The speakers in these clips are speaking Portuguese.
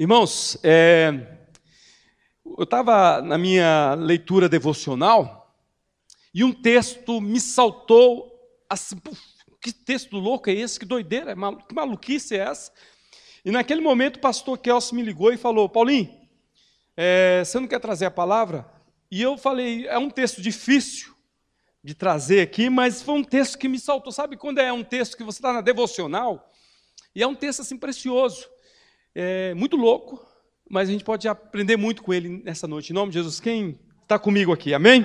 Irmãos, é, eu estava na minha leitura devocional e um texto me saltou assim, puf, que texto louco é esse? Que doideira, que maluquice é essa? E naquele momento o pastor Kelso me ligou e falou, Paulinho, é, você não quer trazer a palavra? E eu falei, é um texto difícil de trazer aqui, mas foi um texto que me saltou. Sabe quando é um texto que você está na devocional? E é um texto assim precioso. É muito louco, mas a gente pode aprender muito com ele nessa noite. Em nome de Jesus, quem está comigo aqui? Amém?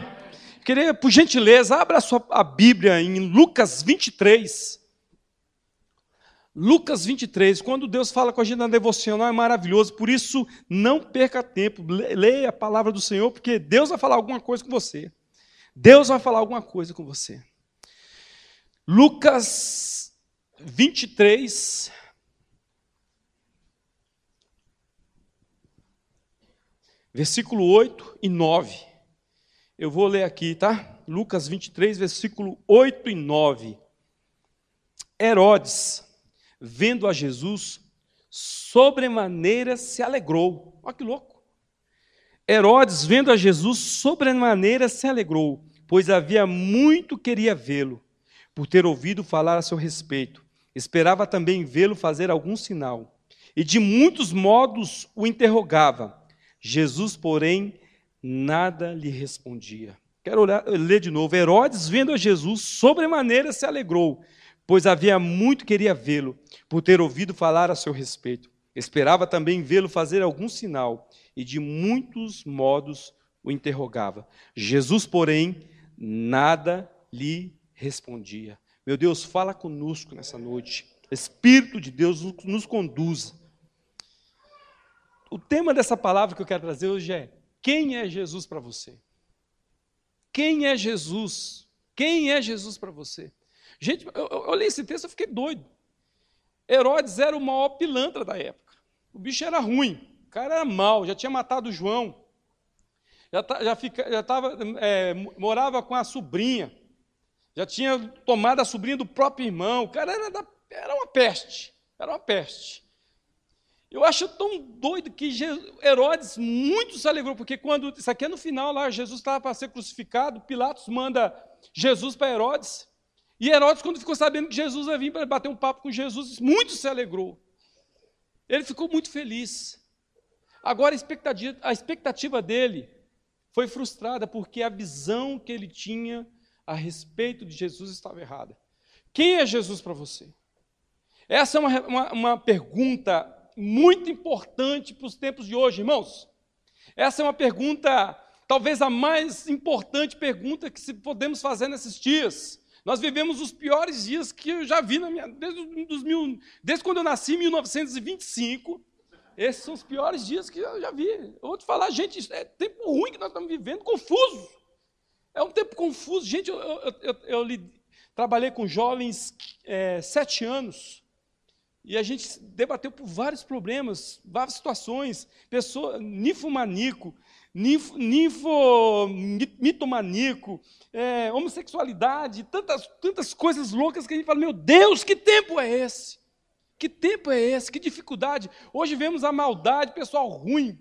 Queria, por gentileza, abra a sua a Bíblia em Lucas 23. Lucas 23, quando Deus fala com a gente na devocional, é maravilhoso, por isso não perca tempo, leia a palavra do Senhor, porque Deus vai falar alguma coisa com você. Deus vai falar alguma coisa com você. Lucas 23, versículo 8 e 9. Eu vou ler aqui, tá? Lucas 23, versículo 8 e 9. Herodes, vendo a Jesus, sobremaneira se alegrou. Olha que louco. Herodes, vendo a Jesus, sobremaneira se alegrou, pois havia muito queria vê-lo, por ter ouvido falar a seu respeito. Esperava também vê-lo fazer algum sinal. E de muitos modos o interrogava. Jesus, porém, nada lhe respondia. Quero olhar, ler de novo. Herodes, vendo a Jesus, sobremaneira se alegrou, pois havia muito queria vê-lo, por ter ouvido falar a seu respeito. Esperava também vê-lo fazer algum sinal, e de muitos modos o interrogava. Jesus, porém, nada lhe respondia. Meu Deus, fala conosco nessa noite. Espírito de Deus nos conduza. O tema dessa palavra que eu quero trazer hoje é: quem é Jesus para você? Quem é Jesus? Quem é Jesus para você? Gente, eu, eu li esse texto e fiquei doido. Herodes era o maior pilantra da época. O bicho era ruim, o cara era mau, já tinha matado João, já, já, fica, já tava, é, morava com a sobrinha, já tinha tomado a sobrinha do próprio irmão. O cara era, da, era uma peste, era uma peste. Eu acho tão doido que Herodes muito se alegrou, porque quando, isso aqui é no final lá, Jesus estava para ser crucificado, Pilatos manda Jesus para Herodes, e Herodes, quando ficou sabendo que Jesus ia vir para bater um papo com Jesus, muito se alegrou. Ele ficou muito feliz. Agora a expectativa, a expectativa dele foi frustrada, porque a visão que ele tinha a respeito de Jesus estava errada. Quem é Jesus para você? Essa é uma, uma, uma pergunta muito importante para os tempos de hoje, irmãos. Essa é uma pergunta, talvez a mais importante pergunta que podemos fazer nesses dias. Nós vivemos os piores dias que eu já vi na minha, desde, dos mil, desde quando eu nasci, em 1925. Esses são os piores dias que eu já vi. Eu vou te falar, gente, é tempo ruim que nós estamos vivendo, confuso. É um tempo confuso. Gente, eu, eu, eu, eu trabalhei com jovens é, sete anos. E a gente debateu por vários problemas, várias situações, pessoa, ninfomaníaco, ninfo, ninfo mitomaníaco, é, homossexualidade, tantas, tantas coisas loucas que a gente fala, meu Deus, que tempo é esse? Que tempo é esse? Que dificuldade. Hoje vemos a maldade, pessoal ruim,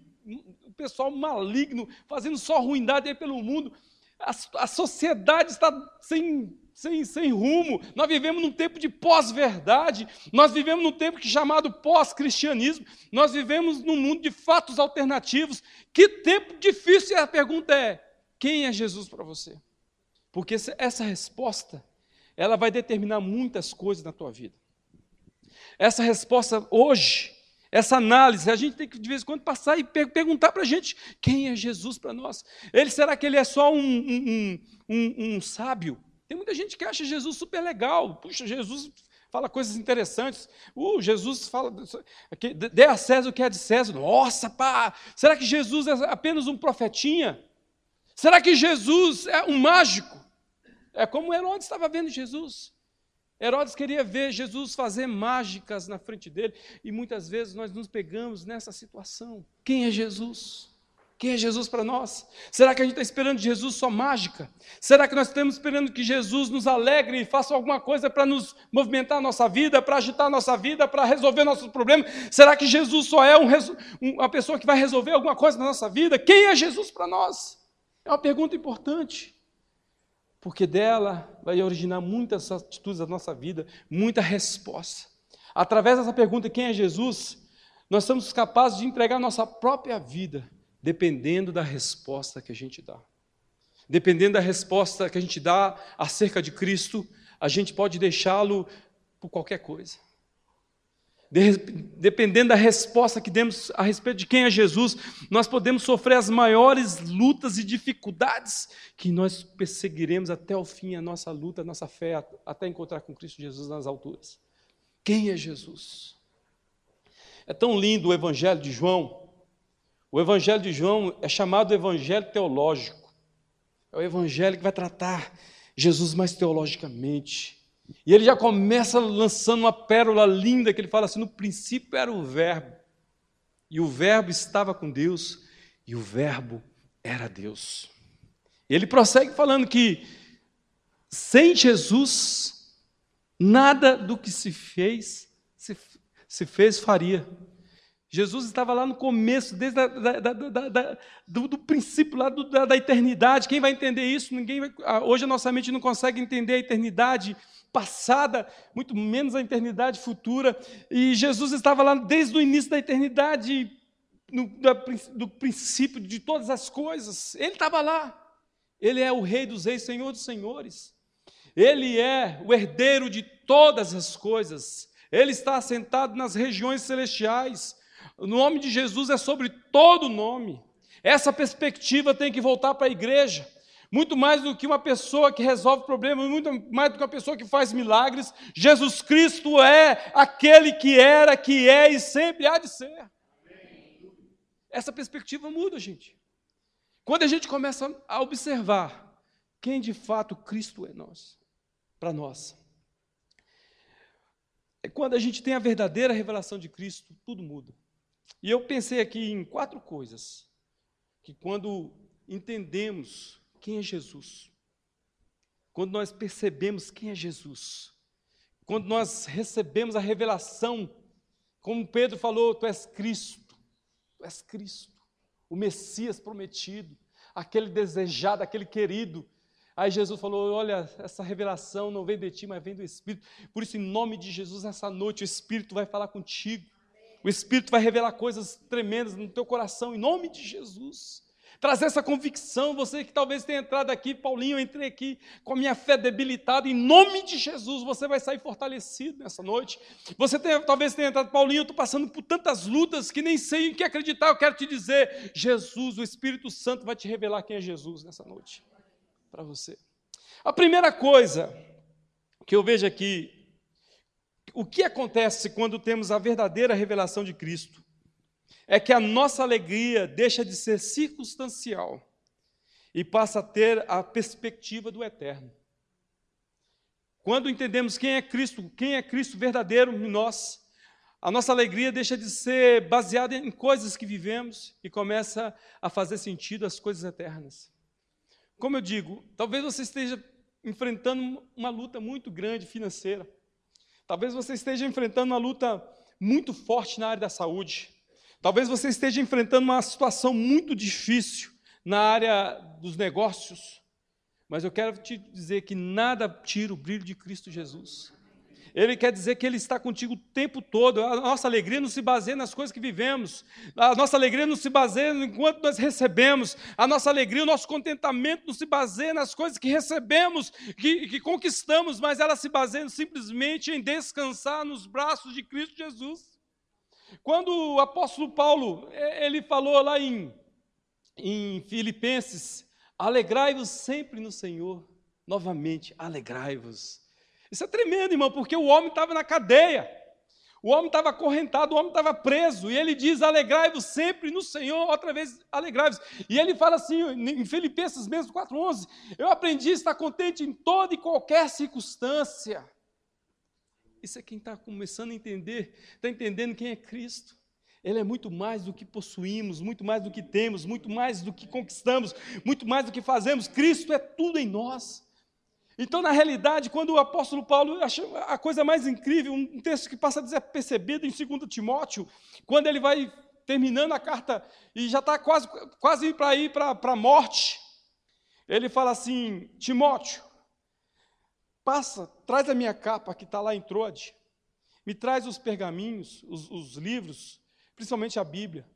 pessoal maligno, fazendo só ruindade aí pelo mundo. A, a sociedade está sem sem, sem rumo. Nós vivemos num tempo de pós-verdade. Nós vivemos num tempo chamado pós-cristianismo. Nós vivemos num mundo de fatos alternativos. Que tempo difícil. E a pergunta é: quem é Jesus para você? Porque essa resposta, ela vai determinar muitas coisas na tua vida. Essa resposta hoje, essa análise, a gente tem que de vez em quando passar e perguntar para a gente quem é Jesus para nós. Ele será que ele é só um, um, um, um sábio? Tem muita gente que acha Jesus super legal. Puxa, Jesus fala coisas interessantes. Uh, Jesus fala, dê a César o que é de César. Nossa, pá, será que Jesus é apenas um profetinha? Será que Jesus é um mágico? É como Herodes estava vendo Jesus. Herodes queria ver Jesus fazer mágicas na frente dele, e muitas vezes nós nos pegamos nessa situação. Quem é Jesus? Quem é Jesus para nós? Será que a gente está esperando de Jesus só mágica? Será que nós estamos esperando que Jesus nos alegre e faça alguma coisa para nos movimentar a nossa vida, para agitar a nossa vida, para resolver nossos problemas? Será que Jesus só é um, uma pessoa que vai resolver alguma coisa na nossa vida? Quem é Jesus para nós? É uma pergunta importante, porque dela vai originar muitas atitudes da nossa vida, muita resposta. Através dessa pergunta, quem é Jesus? Nós somos capazes de entregar nossa própria vida dependendo da resposta que a gente dá. Dependendo da resposta que a gente dá acerca de Cristo, a gente pode deixá-lo por qualquer coisa. dependendo da resposta que demos a respeito de quem é Jesus, nós podemos sofrer as maiores lutas e dificuldades que nós perseguiremos até o fim a nossa luta, a nossa fé, até encontrar com Cristo Jesus nas alturas. Quem é Jesus? É tão lindo o Evangelho de João, o Evangelho de João é chamado Evangelho teológico. É o Evangelho que vai tratar Jesus mais teologicamente. E ele já começa lançando uma pérola linda que ele fala assim: no princípio era o Verbo, e o Verbo estava com Deus, e o Verbo era Deus. Ele prossegue falando que sem Jesus, nada do que se fez, se, se fez faria. Jesus estava lá no começo, desde a, da, da, da, do, do, princípio lá do, da, eternidade. Quem vai entender isso? Ninguém vai, ah, hoje a nossa mente não consegue entender a eternidade passada, muito menos a eternidade futura. E Jesus estava lá desde o início da eternidade, no, do princípio de todas as coisas. Ele estava lá. Ele é o Rei dos Reis, Senhor dos Senhores. Ele é o herdeiro de todas as coisas. Ele está assentado nas regiões celestiais. O nome de Jesus é sobre todo nome. Essa perspectiva tem que voltar para a igreja. Muito mais do que uma pessoa que resolve problemas, muito mais do que uma pessoa que faz milagres, Jesus Cristo é aquele que era, que é e sempre há de ser. Essa perspectiva muda, gente. Quando a gente começa a observar quem de fato Cristo é nós, para nós. É quando a gente tem a verdadeira revelação de Cristo, tudo muda. E eu pensei aqui em quatro coisas que, quando entendemos quem é Jesus, quando nós percebemos quem é Jesus, quando nós recebemos a revelação, como Pedro falou, tu és Cristo, tu és Cristo, o Messias prometido, aquele desejado, aquele querido. Aí Jesus falou: Olha, essa revelação não vem de ti, mas vem do Espírito. Por isso, em nome de Jesus, essa noite o Espírito vai falar contigo. O Espírito vai revelar coisas tremendas no teu coração, em nome de Jesus. Trazer essa convicção, você que talvez tenha entrado aqui, Paulinho, eu entrei aqui com a minha fé debilitada, em nome de Jesus, você vai sair fortalecido nessa noite. Você talvez tenha entrado, Paulinho, eu estou passando por tantas lutas que nem sei em que acreditar, eu quero te dizer, Jesus, o Espírito Santo vai te revelar quem é Jesus nessa noite, para você. A primeira coisa que eu vejo aqui o que acontece quando temos a verdadeira revelação de Cristo? É que a nossa alegria deixa de ser circunstancial e passa a ter a perspectiva do eterno. Quando entendemos quem é Cristo, quem é Cristo verdadeiro em nós, a nossa alegria deixa de ser baseada em coisas que vivemos e começa a fazer sentido as coisas eternas. Como eu digo, talvez você esteja enfrentando uma luta muito grande financeira. Talvez você esteja enfrentando uma luta muito forte na área da saúde. Talvez você esteja enfrentando uma situação muito difícil na área dos negócios. Mas eu quero te dizer que nada tira o brilho de Cristo Jesus. Ele quer dizer que Ele está contigo o tempo todo. A nossa alegria não se baseia nas coisas que vivemos. A nossa alegria não se baseia enquanto nós recebemos. A nossa alegria, o nosso contentamento não se baseia nas coisas que recebemos, que, que conquistamos, mas ela se baseia simplesmente em descansar nos braços de Cristo Jesus. Quando o apóstolo Paulo, ele falou lá em, em Filipenses, alegrai-vos sempre no Senhor. Novamente, alegrai-vos. Isso é tremendo, irmão, porque o homem estava na cadeia. O homem estava acorrentado, o homem estava preso, e ele diz: alegrai-vos sempre no Senhor, outra vez alegrai-vos. E ele fala assim, em Filipenses mesmo 4,11: Eu aprendi a estar contente em toda e qualquer circunstância. Isso é quem está começando a entender, está entendendo quem é Cristo. Ele é muito mais do que possuímos, muito mais do que temos, muito mais do que conquistamos, muito mais do que fazemos. Cristo é tudo em nós. Então, na realidade, quando o apóstolo Paulo a coisa mais incrível, um texto que passa a ser percebido em 2 Timóteo, quando ele vai terminando a carta e já está quase, quase para ir para a morte, ele fala assim: Timóteo, passa, traz a minha capa que está lá em Trode, me traz os pergaminhos, os, os livros, principalmente a Bíblia.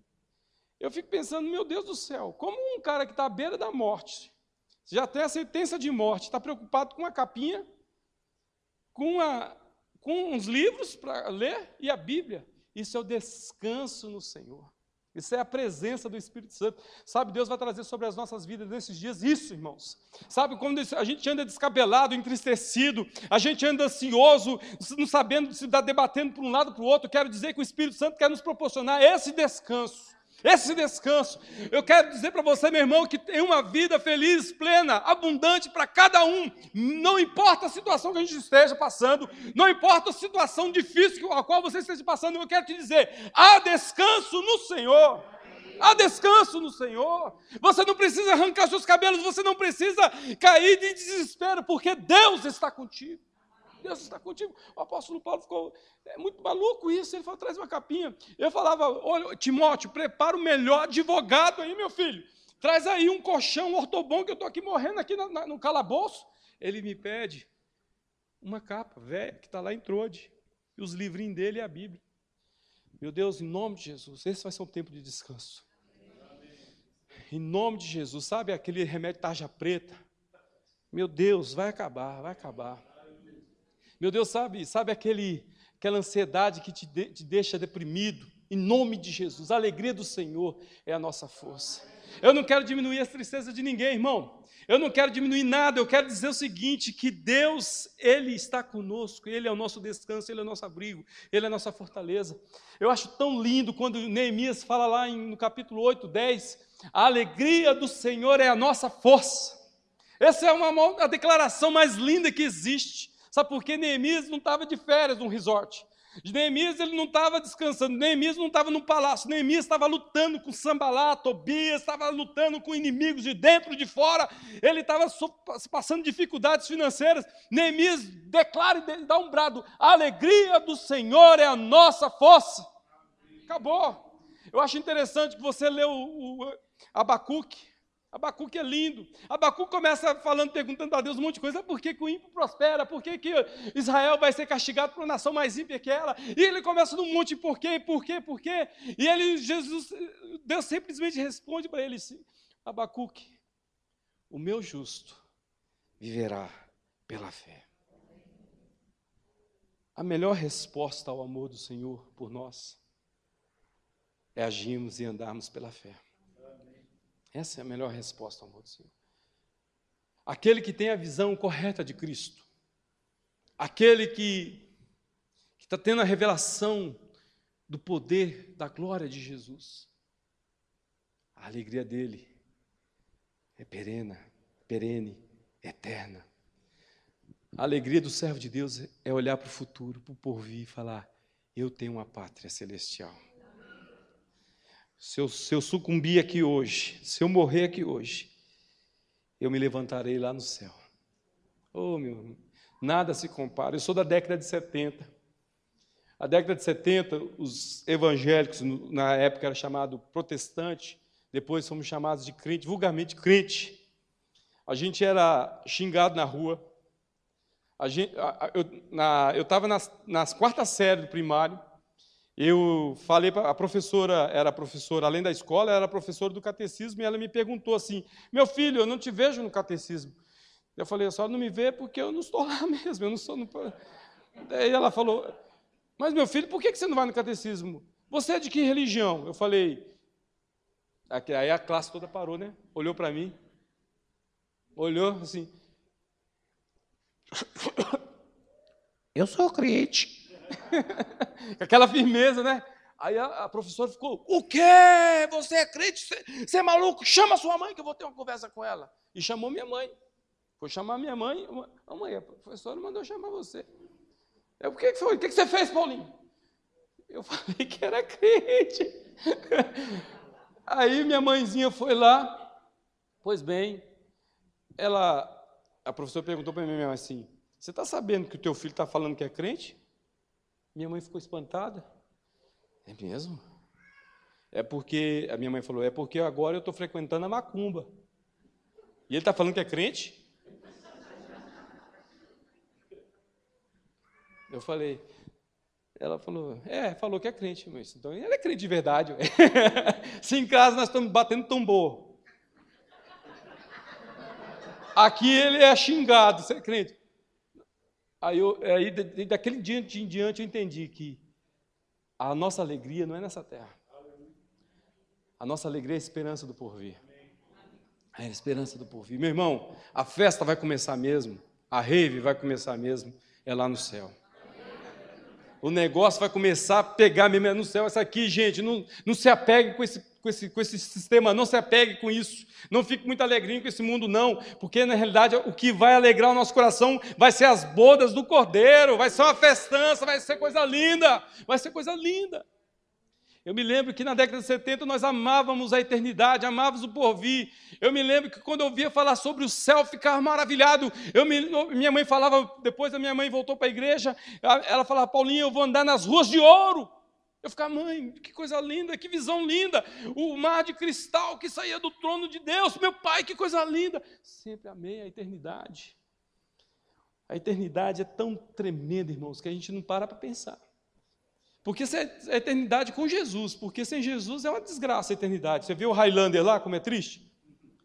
Eu fico pensando, meu Deus do céu, como um cara que está à beira da morte, já tem a sentença de morte, está preocupado com a capinha, com, a, com uns livros para ler e a Bíblia. Isso é o descanso no Senhor. Isso é a presença do Espírito Santo. Sabe, Deus vai trazer sobre as nossas vidas nesses dias isso, irmãos. Sabe, quando a gente anda descabelado, entristecido, a gente anda ansioso, não sabendo se está debatendo para um lado para o outro, quero dizer que o Espírito Santo quer nos proporcionar esse descanso. Esse descanso. Eu quero dizer para você, meu irmão, que tem uma vida feliz, plena, abundante para cada um. Não importa a situação que a gente esteja passando, não importa a situação difícil a qual você esteja passando, eu quero te dizer: há descanso no Senhor. Há descanso no Senhor. Você não precisa arrancar seus cabelos, você não precisa cair de desespero, porque Deus está contigo. Deus está contigo. O apóstolo Paulo ficou é muito maluco isso. Ele falou: traz uma capinha. Eu falava: olha, Timóteo, prepara o melhor advogado aí, meu filho. Traz aí um colchão ortobom que eu estou aqui morrendo aqui no, no calabouço. Ele me pede uma capa velha que está lá em Trode. E os livrinhos dele e a Bíblia. Meu Deus, em nome de Jesus, esse vai ser um tempo de descanso. Em nome de Jesus, sabe aquele remédio tarja preta? Meu Deus, vai acabar, vai acabar. Meu Deus, sabe, sabe aquele, aquela ansiedade que te, de, te deixa deprimido? Em nome de Jesus, a alegria do Senhor é a nossa força. Eu não quero diminuir as tristezas de ninguém, irmão. Eu não quero diminuir nada, eu quero dizer o seguinte: que Deus, Ele está conosco, Ele é o nosso descanso, Ele é o nosso abrigo, Ele é a nossa fortaleza. Eu acho tão lindo quando Neemias fala lá no capítulo 8, 10: a alegria do Senhor é a nossa força. Essa é uma, a declaração mais linda que existe. Sabe por quê? Neemias não estava de férias num resort. Neemias ele não estava descansando, Neemias não estava no palácio, Neemias estava lutando com Sambalá, Tobias, estava lutando com inimigos de dentro e de fora, ele estava passando dificuldades financeiras. Neemias declara e dá um brado: a alegria do Senhor é a nossa força. Acabou. Eu acho interessante que você leu o, o Abacuque, Abacuque é lindo. Abacuque começa falando, perguntando a Deus um monte de coisa. Por que, que o ímpio prospera? Por que, que Israel vai ser castigado por uma nação mais ímpia que ela? E ele começa num monte de por quê, por quê, por quê. E ele, Jesus, Deus simplesmente responde para ele assim, Abacuque, o meu justo viverá pela fé. A melhor resposta ao amor do Senhor por nós é agirmos e andarmos pela fé. Essa é a melhor resposta ao amor do Senhor. Aquele que tem a visão correta de Cristo, aquele que está tendo a revelação do poder, da glória de Jesus, a alegria dele é perena, perene, eterna. A alegria do servo de Deus é olhar para o futuro, para o porvir e falar: Eu tenho uma pátria celestial. Se eu, se eu sucumbir aqui hoje, se eu morrer aqui hoje, eu me levantarei lá no céu. Oh, meu, nada se compara. Eu sou da década de 70. A década de 70, os evangélicos, na época era chamado protestante, depois fomos chamados de crente, vulgarmente crente. A gente era xingado na rua. A gente, eu estava nas, nas quartas séries do primário, eu falei para a professora, era professora, além da escola, era professora do catecismo, e ela me perguntou assim: Meu filho, eu não te vejo no catecismo. Eu falei: A senhora não me vê porque eu não estou lá mesmo, eu não sou. Daí ela falou: Mas meu filho, por que você não vai no catecismo? Você é de que religião? Eu falei: Aí a classe toda parou, né? Olhou para mim, olhou assim. Eu sou crente. Aquela firmeza, né? Aí a, a, professora ficou: O quê? Você é crente? Você, é maluco? Chama sua mãe que eu vou ter uma conversa com ela. E chamou minha mãe. Foi chamar minha mãe. Mãe, a professora mandou chamar você. Eu, o que, foi? O que, que você fez, Paulinho? Eu falei que era crente. Aí minha mãezinha foi lá. Pois bem, ela, a professora perguntou para mim assim: Você está sabendo que o teu filho está falando que é crente? Minha mãe ficou espantada. É mesmo? É porque, a minha mãe falou, é porque agora eu estou frequentando a macumba. E ele está falando que é crente? Eu falei, ela falou, é, falou que é crente, mas então ele é crente de verdade. Se em casa nós estamos batendo tambor. Aqui ele é xingado, você é crente. Aí, eu, aí daquele dia em diante eu entendi que a nossa alegria não é nessa terra. A nossa alegria é a esperança do porvir. É a esperança do porvir. Meu irmão, a festa vai começar mesmo, a rave vai começar mesmo, é lá no céu. O negócio vai começar a pegar mesmo é no céu. Essa aqui, gente, não, não se apegue com esse, com, esse, com esse sistema, não se apegue com isso. Não fique muito alegrinho com esse mundo, não, porque na realidade o que vai alegrar o nosso coração vai ser as bodas do cordeiro, vai ser uma festança, vai ser coisa linda, vai ser coisa linda. Eu me lembro que na década de 70 nós amávamos a eternidade, amávamos o porvir. Eu me lembro que quando eu ouvia falar sobre o céu, ficava maravilhado. Eu me, minha mãe falava, depois a minha mãe voltou para a igreja, ela falava, Paulinha, eu vou andar nas ruas de ouro. Eu ficava, mãe, que coisa linda, que visão linda. O mar de cristal que saía do trono de Deus, meu pai, que coisa linda. Sempre amei a eternidade. A eternidade é tão tremenda, irmãos, que a gente não para para pensar. Porque isso é a eternidade com Jesus, porque sem Jesus é uma desgraça a eternidade. Você viu o Highlander lá, como é triste?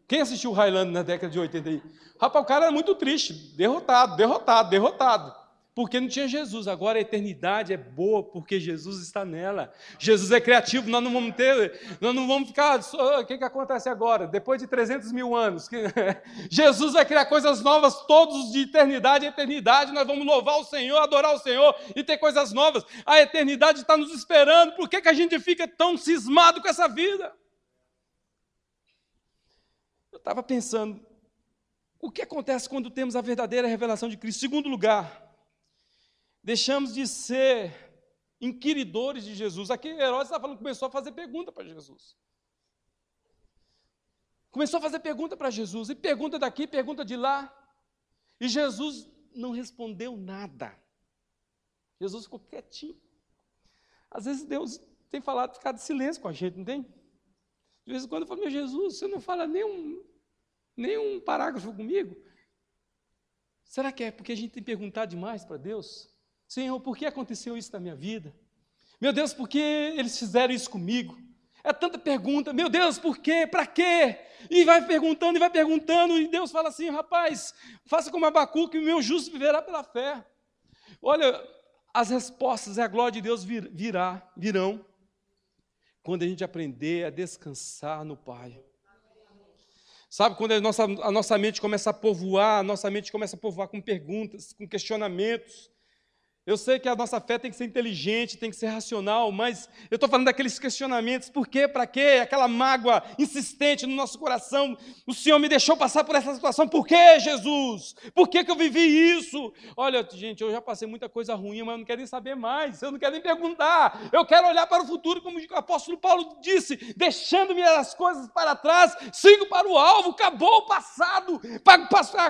Quem assistiu o Highlander na década de 80 aí? Rapaz, o cara era muito triste, derrotado, derrotado, derrotado porque não tinha Jesus. Agora a eternidade é boa porque Jesus está nela. Jesus é criativo, nós não vamos ter, nós não vamos ficar. O que, que acontece agora? Depois de 300 mil anos, Jesus vai criar coisas novas todos de eternidade a eternidade. Nós vamos louvar o Senhor, adorar o Senhor e ter coisas novas. A eternidade está nos esperando. Por que, que a gente fica tão cismado com essa vida? Eu estava pensando, o que acontece quando temos a verdadeira revelação de Cristo? Segundo lugar, Deixamos de ser inquiridores de Jesus. Aqui Herodes está falando, começou a fazer pergunta para Jesus. Começou a fazer pergunta para Jesus, e pergunta daqui, pergunta de lá. E Jesus não respondeu nada. Jesus ficou quietinho. Às vezes Deus tem falado, ficar de silêncio com a gente, não tem? De vez em quando eu falo, meu Jesus, você não fala nenhum, nenhum parágrafo comigo? Será que é porque a gente tem perguntado demais para Deus? Senhor, por que aconteceu isso na minha vida? Meu Deus, por que eles fizeram isso comigo? É tanta pergunta, meu Deus, por quê? Para quê? E vai perguntando e vai perguntando, e Deus fala assim: rapaz, faça como Abacuque, o meu justo viverá pela fé. Olha, as respostas, a glória de Deus vir, virá, virão, quando a gente aprender a descansar no Pai. Sabe, quando a nossa, a nossa mente começa a povoar, a nossa mente começa a povoar com perguntas, com questionamentos, eu sei que a nossa fé tem que ser inteligente, tem que ser racional, mas eu estou falando daqueles questionamentos: por quê, para quê? Aquela mágoa insistente no nosso coração. O Senhor me deixou passar por essa situação, por quê, Jesus? Por que, que eu vivi isso? Olha, gente, eu já passei muita coisa ruim, mas eu não quero nem saber mais, eu não quero nem perguntar. Eu quero olhar para o futuro, como o apóstolo Paulo disse: deixando-me as coisas para trás, sigo para o alvo, acabou o passado,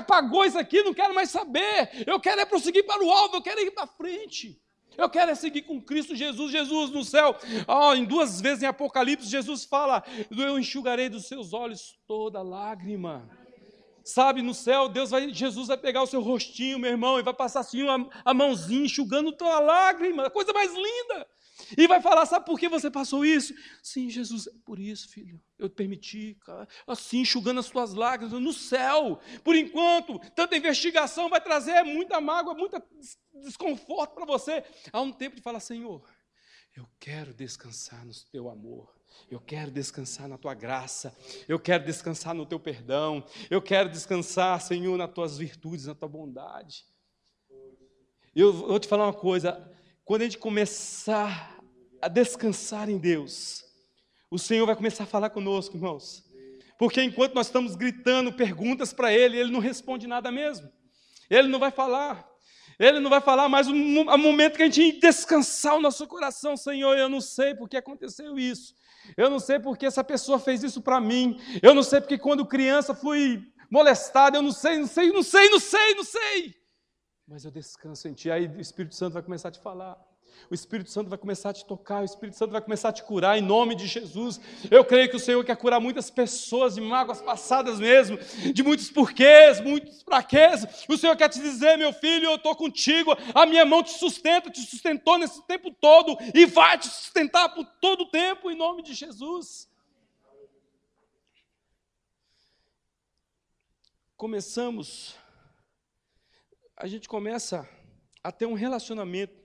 pagou isso aqui, não quero mais saber. Eu quero é prosseguir para o alvo, eu quero ir para frente. Eu quero é seguir com Cristo Jesus, Jesus no céu. Oh, em duas vezes em Apocalipse, Jesus fala: Eu enxugarei dos seus olhos toda lágrima. Sabe, no céu, Deus vai, Jesus vai pegar o seu rostinho, meu irmão, e vai passar assim a, a mãozinha enxugando tua lágrima, coisa mais linda. E vai falar: sabe por que você passou isso? Sim, Jesus, é por isso, filho. Eu permiti, assim, enxugando as tuas lágrimas no céu. Por enquanto, tanta investigação vai trazer muita mágoa, muito desconforto para você. Há um tempo de falar: Senhor, eu quero descansar no teu amor. Eu quero descansar na tua graça, eu quero descansar no teu perdão, eu quero descansar, Senhor, nas tuas virtudes, na tua bondade. Eu vou te falar uma coisa: quando a gente começar a descansar em Deus, o Senhor vai começar a falar conosco, irmãos. Porque enquanto nós estamos gritando perguntas para Ele, Ele não responde nada mesmo. Ele não vai falar. Ele não vai falar mais o momento que a gente descansar o nosso coração, Senhor. Eu não sei porque aconteceu isso. Eu não sei porque essa pessoa fez isso para mim. Eu não sei porque quando criança fui molestado. Eu não sei, não sei, não sei, não sei, não sei. Mas eu descanso em Ti. Aí o Espírito Santo vai começar a te falar. O Espírito Santo vai começar a te tocar, o Espírito Santo vai começar a te curar em nome de Jesus. Eu creio que o Senhor quer curar muitas pessoas de mágoas passadas mesmo, de muitos porquês, muitos fraquezas. O Senhor quer te dizer, meu filho, eu estou contigo, a minha mão te sustenta, te sustentou nesse tempo todo e vai te sustentar por todo o tempo em nome de Jesus. Começamos, a gente começa a ter um relacionamento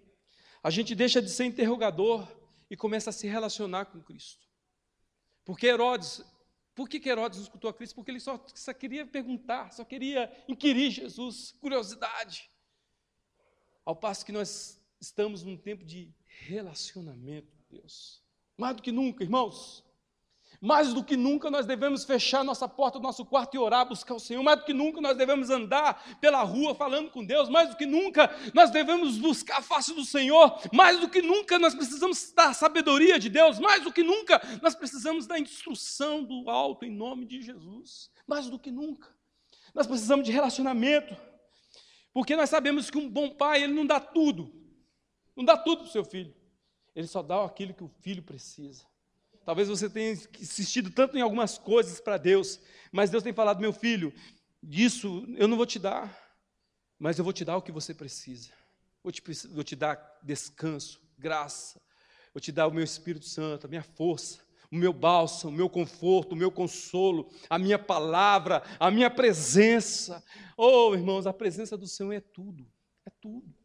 a gente deixa de ser interrogador e começa a se relacionar com Cristo. Porque Herodes, por que, Herodes escutou a Cristo? Porque ele só, só queria perguntar, só queria inquirir Jesus, curiosidade. Ao passo que nós estamos num tempo de relacionamento com Deus. Mais do que nunca, irmãos. Mais do que nunca nós devemos fechar nossa porta do nosso quarto e orar, buscar o Senhor. Mais do que nunca nós devemos andar pela rua falando com Deus. Mais do que nunca nós devemos buscar a face do Senhor. Mais do que nunca nós precisamos da sabedoria de Deus. Mais do que nunca nós precisamos da instrução do alto em nome de Jesus. Mais do que nunca. Nós precisamos de relacionamento. Porque nós sabemos que um bom pai, ele não dá tudo. Não dá tudo para o seu filho. Ele só dá aquilo que o filho precisa. Talvez você tenha insistido tanto em algumas coisas para Deus, mas Deus tem falado, meu filho, disso eu não vou te dar, mas eu vou te dar o que você precisa. Vou te, vou te dar descanso, graça, vou te dar o meu Espírito Santo, a minha força, o meu bálsamo, o meu conforto, o meu consolo, a minha palavra, a minha presença. Oh, irmãos, a presença do Senhor é tudo, é tudo.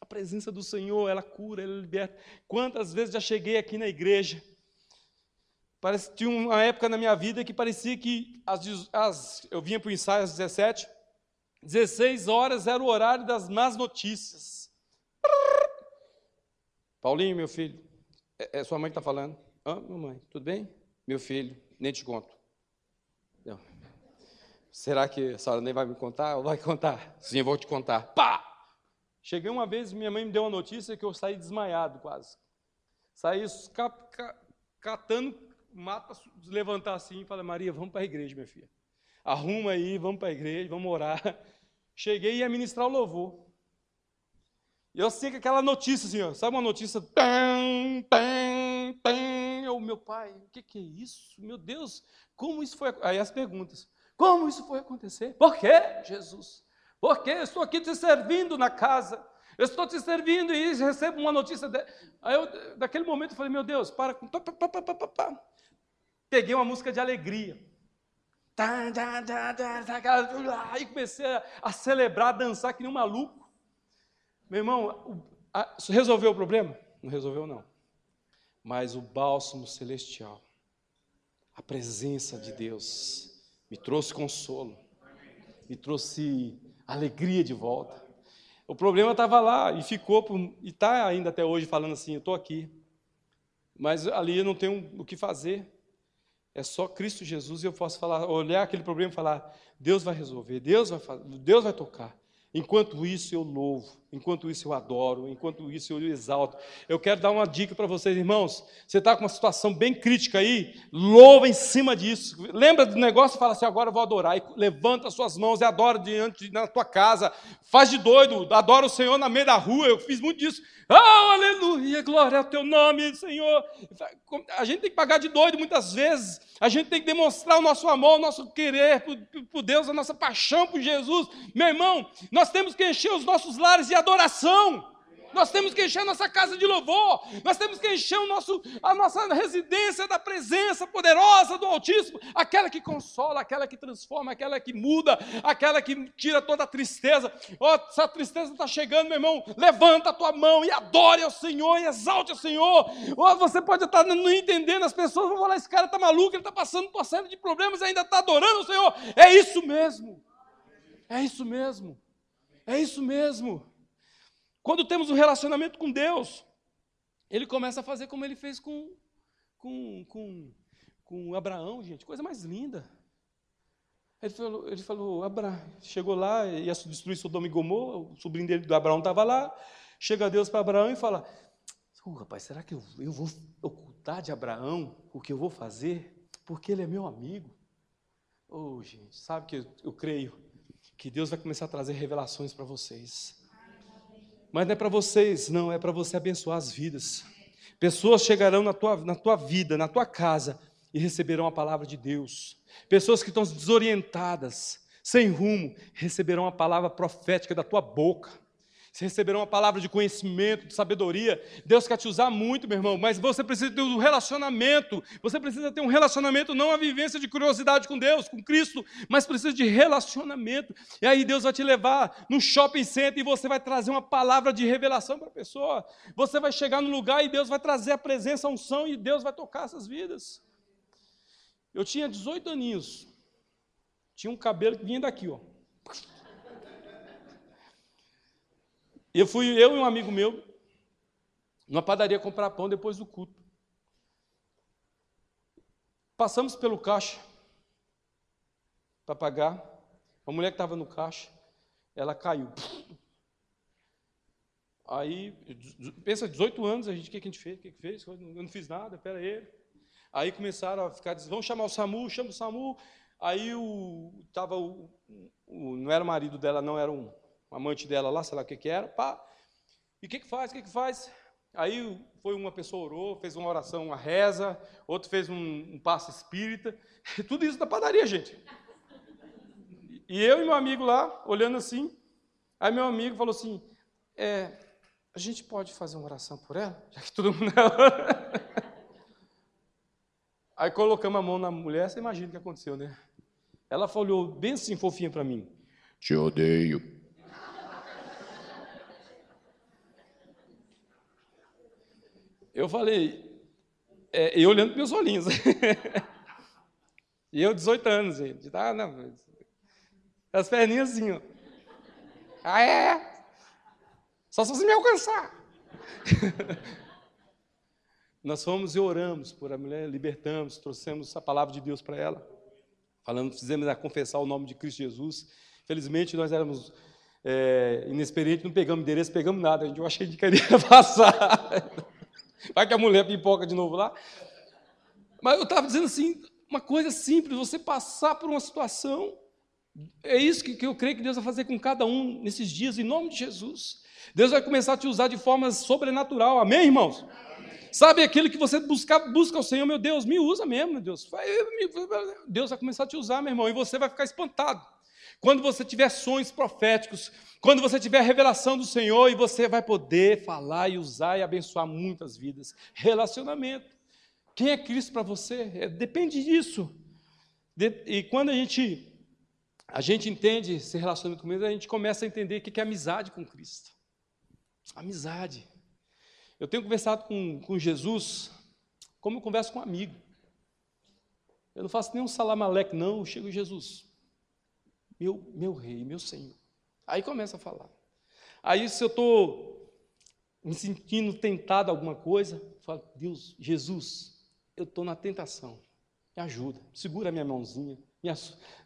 A presença do Senhor, ela cura, ela liberta. Quantas vezes já cheguei aqui na igreja, Parece, tinha uma época na minha vida que parecia que as, as, eu vinha para o ensaio às 17, 16 horas era o horário das más notícias. Paulinho, meu filho, é, é sua mãe que está falando? Ah, mamãe, tudo bem? Meu filho, nem te conto. Não. Será que a senhora nem vai me contar ou vai contar? Sim, eu vou te contar. Pá! Cheguei uma vez, minha mãe me deu uma notícia que eu saí desmaiado quase. Saí catando mata, levantar assim e fala, Maria, vamos para a igreja, minha filha. Arruma aí, vamos para a igreja, vamos orar. Cheguei e ia ministrar o louvor. E eu sei que aquela notícia assim, ó, sabe uma notícia? Pam, pam, pam. Eu, meu pai, o que, que é isso? Meu Deus, como isso foi? Aí as perguntas. Como isso foi acontecer? Por quê, Jesus? Porque eu estou aqui te servindo na casa. Eu estou te servindo e recebo uma notícia. De... Aí eu, daquele momento, eu falei, meu Deus, para. Pá. Peguei uma música de alegria. Aí comecei a, celebrar, a dançar que nem um maluco. Meu irmão, resolveu o problema? Não resolveu, não. Mas o bálsamo celestial, a presença de Deus, me trouxe consolo, me trouxe alegria de volta. O problema estava lá e ficou, e está ainda até hoje falando assim: eu estou aqui, mas ali eu não tenho o que fazer. É só Cristo Jesus e eu posso falar, olhar aquele problema e falar: Deus vai resolver, Deus vai, Deus vai tocar. Enquanto isso eu louvo, enquanto isso eu adoro, enquanto isso eu exalto. Eu quero dar uma dica para vocês, irmãos. Você está com uma situação bem crítica aí, louva em cima disso. Lembra do negócio e fala assim: agora eu vou adorar. E levanta suas mãos e adora diante da tua casa. Faz de doido, adora o Senhor na meio da rua. Eu fiz muito disso. Oh, aleluia, glória ao teu nome, Senhor. A gente tem que pagar de doido muitas vezes. A gente tem que demonstrar o nosso amor, o nosso querer por, por Deus, a nossa paixão por Jesus. Meu irmão, nós temos que encher os nossos lares de adoração. Nós temos que encher a nossa casa de louvor, nós temos que encher o nosso, a nossa residência da presença poderosa do Altíssimo, aquela que consola, aquela que transforma, aquela que muda, aquela que tira toda a tristeza. Oh, essa tristeza está chegando, meu irmão, levanta a tua mão e adore ao Senhor e exalte ao Senhor. Oh, você pode estar não entendendo, as pessoas vão falar: esse cara está maluco, ele está passando por uma série de problemas e ainda está adorando o Senhor. É isso mesmo, é isso mesmo, é isso mesmo. Quando temos um relacionamento com Deus, ele começa a fazer como ele fez com, com, com, com Abraão, gente, coisa mais linda. Ele falou, ele falou Abraão, chegou lá, ia destruir Sodoma e Gomorra, o sobrinho dele do Abraão estava lá, chega Deus para Abraão e fala, rapaz, será que eu, eu vou ocultar de Abraão o que eu vou fazer? Porque ele é meu amigo. Oh, gente, sabe que eu, eu creio que Deus vai começar a trazer revelações para vocês. Mas não é para vocês, não, é para você abençoar as vidas. Pessoas chegarão na tua, na tua vida, na tua casa, e receberão a palavra de Deus. Pessoas que estão desorientadas, sem rumo, receberão a palavra profética da tua boca. Você receberão uma palavra de conhecimento, de sabedoria. Deus quer te usar muito, meu irmão, mas você precisa ter um relacionamento. Você precisa ter um relacionamento, não a vivência de curiosidade com Deus, com Cristo, mas precisa de relacionamento. E aí Deus vai te levar no shopping center e você vai trazer uma palavra de revelação para a pessoa. Você vai chegar no lugar e Deus vai trazer a presença, a unção e Deus vai tocar essas vidas. Eu tinha 18 aninhos. Tinha um cabelo que vinha daqui, ó. Eu fui, eu e um amigo meu, numa padaria comprar pão depois do culto. Passamos pelo caixa para pagar. A mulher que estava no caixa, ela caiu. Aí, pensa, 18 anos, a gente, o que a gente fez? O que fez? Eu não fiz nada, pera aí. Aí começaram a ficar, vamos chamar o SAMU, chama o SAMU. Aí o, tava o, o, não era o marido dela, não, era um, um amante dela lá, sei lá o que, que era. Pá. E o que, que faz? O que, que faz? Aí foi uma pessoa orou, fez uma oração, uma reza, outro fez um, um passo espírita. Tudo isso na padaria, gente. E eu e meu amigo lá, olhando assim, aí meu amigo falou assim, é, a gente pode fazer uma oração por ela? Já que todo mundo... Aí colocamos a mão na mulher, você imagina o que aconteceu, né? Ela falou bem assim, fofinha para mim. Te odeio. Eu falei, é, eu olhando para meus olhinhos. e eu, 18 anos, gente. Ah, não, as perninhas assim, ó. Ah, é? Só se você me alcançar. Nós fomos e oramos por a mulher, libertamos, trouxemos a palavra de Deus para ela. Falamos, fizemos a confessar o nome de Cristo Jesus. Felizmente nós éramos é, inexperientes, não pegamos endereço, pegamos nada. Eu achei que queria passar. Vai que a mulher pipoca de novo lá. Mas eu estava dizendo assim, uma coisa simples, você passar por uma situação. É isso que, que eu creio que Deus vai fazer com cada um nesses dias, em nome de Jesus. Deus vai começar a te usar de forma sobrenatural. Amém, irmãos? Sabe aquilo que você busca, busca o Senhor, meu Deus, me usa mesmo, meu Deus. Deus vai começar a te usar, meu irmão, e você vai ficar espantado. Quando você tiver sonhos proféticos, quando você tiver revelação do Senhor, e você vai poder falar e usar e abençoar muitas vidas. Relacionamento. Quem é Cristo para você? É, depende disso. De, e quando a gente, a gente entende esse relacionamento com Deus, a gente começa a entender o que é amizade com Cristo. Amizade. Eu tenho conversado com, com Jesus como eu converso com um amigo. Eu não faço nenhum salamaleque, não. Eu chego Jesus, meu, meu rei, meu senhor. Aí começa a falar. Aí, se eu estou me sentindo tentado a alguma coisa, eu falo, Deus, Jesus, eu estou na tentação. Me ajuda, segura a minha mãozinha, me,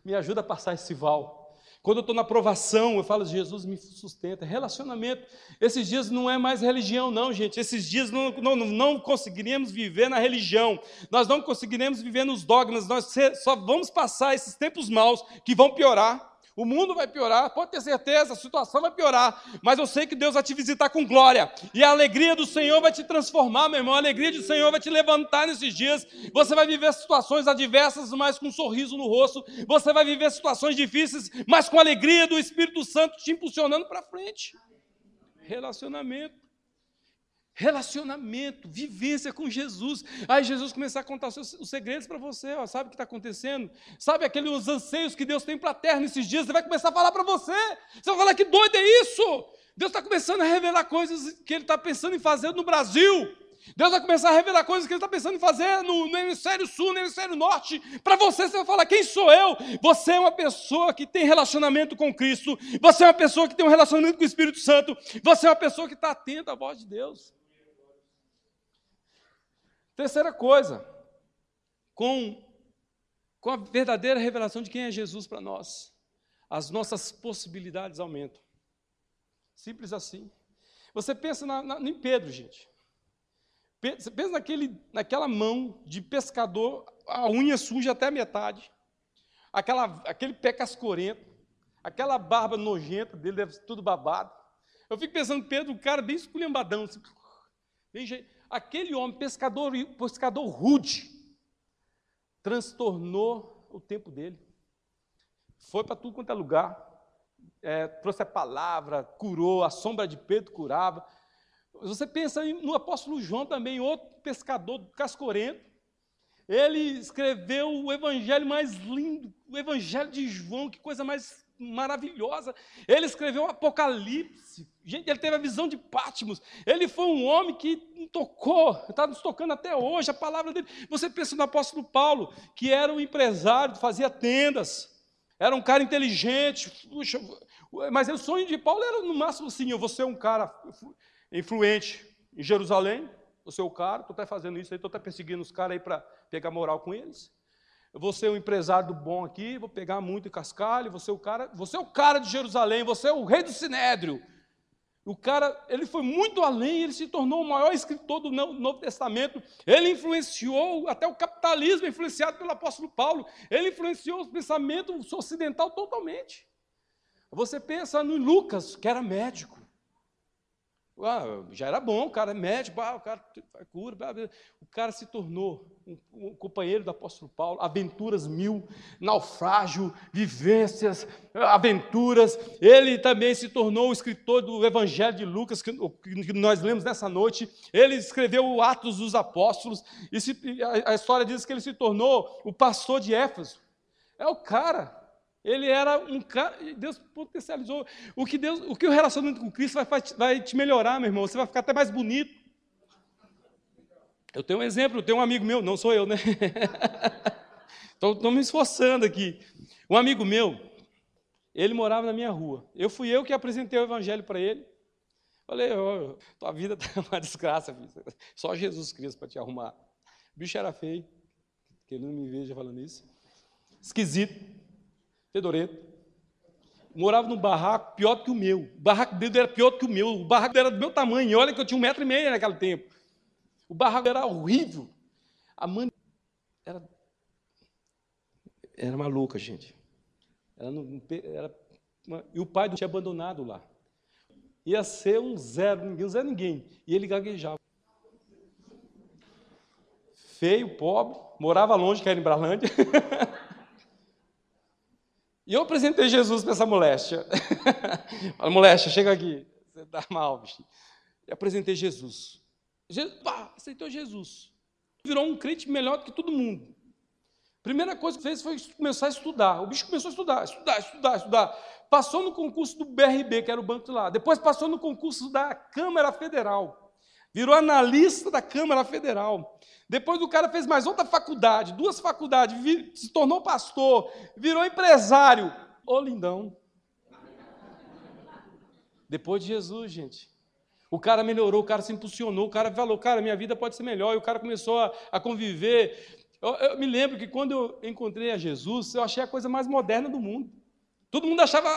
me ajuda a passar esse val. Quando eu estou na provação, eu falo, Jesus me sustenta. Relacionamento. Esses dias não é mais religião, não, gente. Esses dias não, não, não conseguiremos viver na religião. Nós não conseguiremos viver nos dogmas. Nós só vamos passar esses tempos maus que vão piorar. O mundo vai piorar, pode ter certeza, a situação vai piorar, mas eu sei que Deus vai te visitar com glória, e a alegria do Senhor vai te transformar, meu irmão, a alegria do Senhor vai te levantar nesses dias. Você vai viver situações adversas, mas com um sorriso no rosto, você vai viver situações difíceis, mas com a alegria do Espírito Santo te impulsionando para frente. Relacionamento. Relacionamento, vivência com Jesus. Aí Jesus começar a contar os, seus, os segredos para você, ó, sabe o que está acontecendo? Sabe aqueles anseios que Deus tem para a terra nesses dias? Você vai começar a falar para você. Você vai falar que doido é isso? Deus está começando a revelar coisas que Ele está pensando em fazer no Brasil. Deus vai começar a revelar coisas que Ele está pensando em fazer no, no hemisfério sul, no hemisfério norte. Para você, você vai falar: quem sou eu? Você é uma pessoa que tem relacionamento com Cristo. Você é uma pessoa que tem um relacionamento com o Espírito Santo. Você é uma pessoa que está atenta à voz de Deus. Terceira coisa, com com a verdadeira revelação de quem é Jesus para nós, as nossas possibilidades aumentam. Simples assim. Você pensa na, na, em Pedro, gente. Você pensa naquele, naquela mão de pescador, a unha suja até a metade, aquela, aquele pé cascorento, aquela barba nojenta dele, deve ser tudo babado. Eu fico pensando, Pedro, um cara bem esculhambadão, assim, bem, aquele homem, pescador, pescador rude, transtornou o tempo dele. Foi para tudo quanto é lugar. É, trouxe a palavra, curou, a sombra de Pedro curava. Você pensa no apóstolo João também, outro pescador cascorento. Ele escreveu o evangelho mais lindo, o evangelho de João, que coisa mais maravilhosa. Ele escreveu o Apocalipse. Gente, ele teve a visão de Pátimos. Ele foi um homem que tocou, está nos tocando até hoje a palavra dele. Você pensa no apóstolo Paulo, que era um empresário, fazia tendas, era um cara inteligente. Puxa, mas o sonho de Paulo era no máximo assim: eu vou ser um cara influente em Jerusalém, vou ser o cara, estou até fazendo isso aí, estou até perseguindo os caras aí para pegar moral com eles. Eu vou ser um empresário bom aqui, vou pegar muito cascalho, você o cara, você é o cara de Jerusalém, você é o rei do Sinédrio. O cara, ele foi muito além, ele se tornou o maior escritor do Novo Testamento. Ele influenciou até o capitalismo, influenciado pelo apóstolo Paulo. Ele influenciou o pensamento ocidental totalmente. Você pensa no Lucas, que era médico. Ah, já era bom, o cara é médico, ah, o cara cura. O cara se tornou um, um, companheiro do apóstolo Paulo, aventuras mil, naufrágio, vivências, aventuras. Ele também se tornou o escritor do Evangelho de Lucas, que, que nós lemos nessa noite. Ele escreveu o Atos dos Apóstolos, e se, a, a história diz que ele se tornou o pastor de Éfeso. É o cara ele era um cara, Deus potencializou. O que, Deus, o que o relacionamento com Cristo vai, vai te melhorar, meu irmão. Você vai ficar até mais bonito. Eu tenho um exemplo, eu tenho um amigo meu, não sou eu, né? Estou me esforçando aqui. Um amigo meu, ele morava na minha rua. Eu fui eu que apresentei o evangelho para ele. Falei, oh, tua vida está uma desgraça, filho. só Jesus Cristo para te arrumar. O bicho era feio, que ele não me veja falando isso. Esquisito fedorento. Morava num barraco pior do que o meu. O barraco dele era pior do que o meu. O barraco era do meu tamanho. E olha que eu tinha um metro e meio naquele tempo. O barraco era horrível. A mãe era, era maluca, gente. Ela não, era, e o pai tinha abandonado lá. Ia ser um zero, ninguém, um zero ninguém. E ele gaguejava. Feio, pobre, morava longe, que era em Bralândia. E eu apresentei Jesus para essa moléstia. Fala, moléstia, chega aqui. Você está mal, bicho. E apresentei Jesus. Jesus pá, aceitou Jesus. Virou um crente melhor do que todo mundo. Primeira coisa que fez foi começar a estudar. O bicho começou a estudar, estudar, estudar, estudar. Passou no concurso do BRB, que era o banco lá. Depois passou no concurso da Câmara Federal. Virou analista da Câmara Federal. Depois o cara fez mais outra faculdade, duas faculdades, se tornou pastor, virou empresário. Ô lindão. Depois de Jesus, gente. O cara melhorou, o cara se impulsionou, o cara falou, cara, minha vida pode ser melhor. E o cara começou a, a conviver. Eu, eu, me lembro que quando eu encontrei a Jesus, eu achei a coisa mais moderna do mundo. Todo mundo achava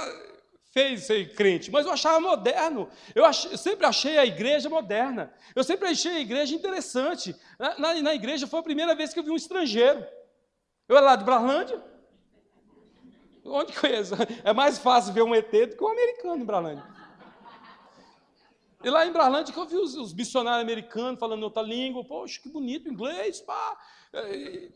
fez ser crente, mas eu achava moderno. Eu, ach, eu, sempre achei a igreja moderna. Eu sempre achei a igreja interessante. Na, na, na, igreja foi a primeira vez que eu vi um estrangeiro. Eu era lá de Bralândia. Onde conheço? É mais fácil ver um ET do que um americano em Bralândia. E lá em Bralândia que eu vi os, os missionários americanos falando outra língua. Poxa, que bonito, inglês, pá. É,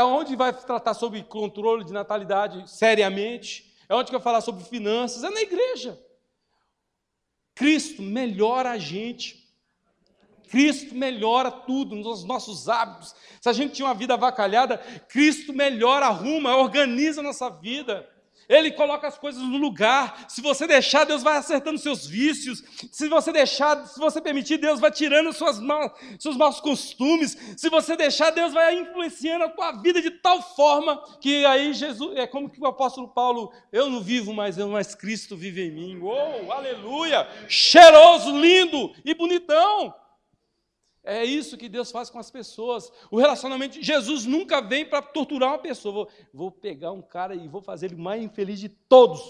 é onde vai tratar sobre controle de natalidade seriamente é onde que eu falar sobre finanças, é na igreja. Cristo melhora a gente. Cristo melhora tudo nos nossos hábitos. Se a gente tinha uma vida avacalhada, Cristo melhora, arruma, organiza a nossa vida. Ele coloca as coisas no lugar. Se você deixar, Deus vai acertando seus vícios. Se você deixar, se você permitir, Deus vai tirando suas seus maus costumes. Se você deixar, Deus vai influenciando a tua vida de tal forma que aí Jesus, é como que o apóstolo Paulo, eu não vivo mais eu, mas Cristo vive em mim. Oh, aleluia! Cheiroso, lindo e bonitão. É isso que Deus faz com as pessoas. O relacionamento. Jesus nunca vem para torturar uma pessoa. Vou, vou, pegar um cara e vou fazer ele mais infeliz de todos.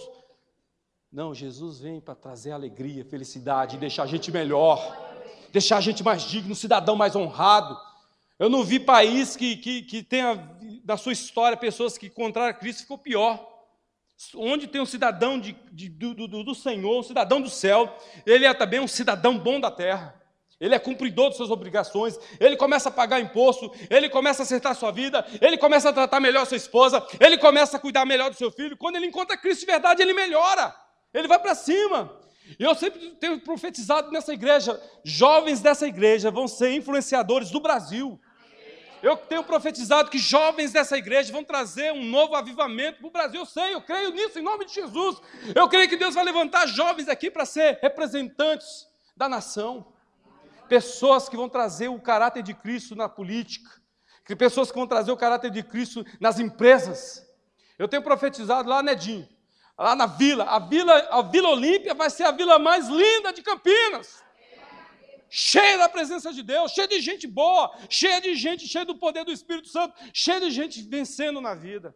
Não, Jesus vem para trazer alegria, felicidade, deixar a gente melhor, deixar a gente mais digno, um cidadão mais honrado. Eu não vi país que, que, que tenha na sua história pessoas que encontraram Cristo ficou pior. Onde tem um cidadão de, de, do, do, do Senhor, um cidadão do céu, ele é também um cidadão bom da terra ele é cumpridor de suas obrigações, ele começa a pagar imposto, ele começa a acertar sua vida, ele começa a tratar melhor sua esposa, ele começa a cuidar melhor do seu filho. Quando ele encontra Cristo de verdade, ele melhora, ele vai para cima. E eu sempre tenho profetizado nessa igreja: jovens dessa igreja vão ser influenciadores do Brasil. Eu tenho profetizado que jovens dessa igreja vão trazer um novo avivamento para o Brasil. Eu sei, eu creio nisso em nome de Jesus. Eu creio que Deus vai levantar jovens aqui para ser representantes da nação pessoas que vão trazer o caráter de Cristo na política, pessoas que vão trazer o caráter de Cristo nas empresas. Eu tenho profetizado lá, Nedinho, lá na vila, a vila, a Vila Olímpia vai ser a vila mais linda de Campinas. Cheia da presença de Deus, cheia de gente boa, cheia de gente, cheia do poder do Espírito Santo, cheia de gente vencendo na vida.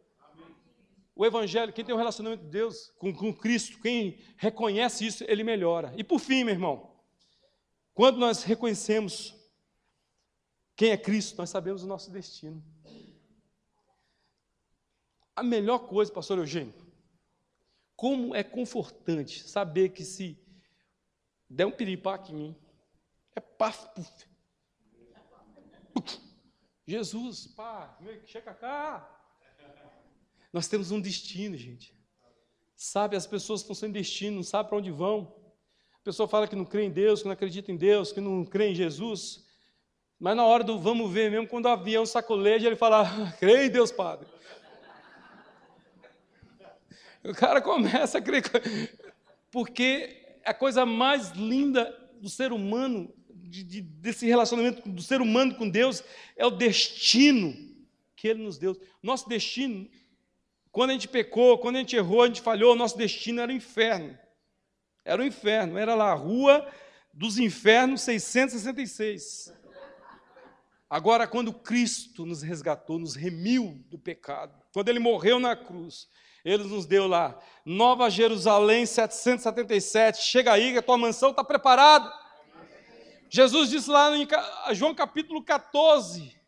O Evangelho, quem tem um relacionamento com Deus, com, com Cristo, quem reconhece isso, ele melhora. E por fim, meu irmão, quando nós reconhecemos quem é Cristo, nós sabemos o nosso destino. A melhor coisa, pastor Eugênio, como é confortante saber que se der um piripaque em mim, é paf, puf. Jesus, pá, chega cá. Nós temos um destino, gente. Sabe, as pessoas estão sem destino, não sabem para onde vão pessoa fala que não crê em Deus, que não acredita em Deus, que não crê em Jesus. Mas na hora do vamos ver mesmo, quando o avião sacoleja, ele fala, ah, crê em Deus, Padre. O cara começa a crer. Porque a coisa mais linda do ser humano, de, de, desse relacionamento do ser humano com Deus, é o destino que Ele nos deu. Nosso destino, quando a gente pecou, quando a gente errou, a gente falhou, nosso destino era o inferno. Era o inferno, era lá a rua dos infernos 666. Agora, quando Cristo nos resgatou, nos remiu do pecado, quando Ele morreu na cruz, Ele nos deu lá, Nova Jerusalém 777, chega aí que a tua mansão está preparada. Jesus disse lá em João capítulo 14,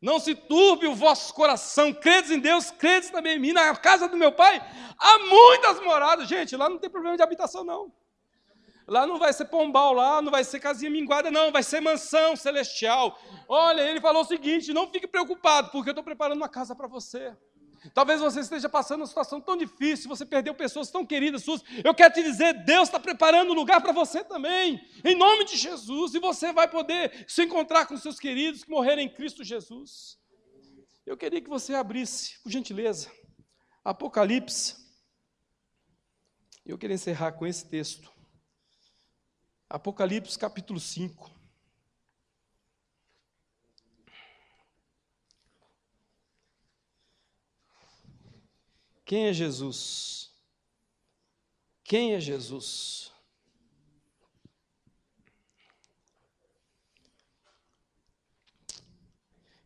não se turbe o vosso coração, credes em Deus, credes também em mim, na casa do meu pai há muitas moradas. Gente, lá não tem problema de habitação não. Lá não vai ser pombal, lá não vai ser casinha minguada, não, vai ser mansão celestial. Olha, ele falou o seguinte: não fique preocupado, porque eu estou preparando uma casa para você. Talvez você esteja passando uma situação tão difícil, você perdeu pessoas tão queridas suas. Eu quero te dizer, Deus está preparando um lugar para você também, em nome de Jesus, e você vai poder se encontrar com seus queridos que morreram em Cristo Jesus. Eu queria que você abrisse, por gentileza, Apocalipse. Eu queria encerrar com esse texto. Apocalipse capítulo 5. Quem é Jesus? Quem é Jesus?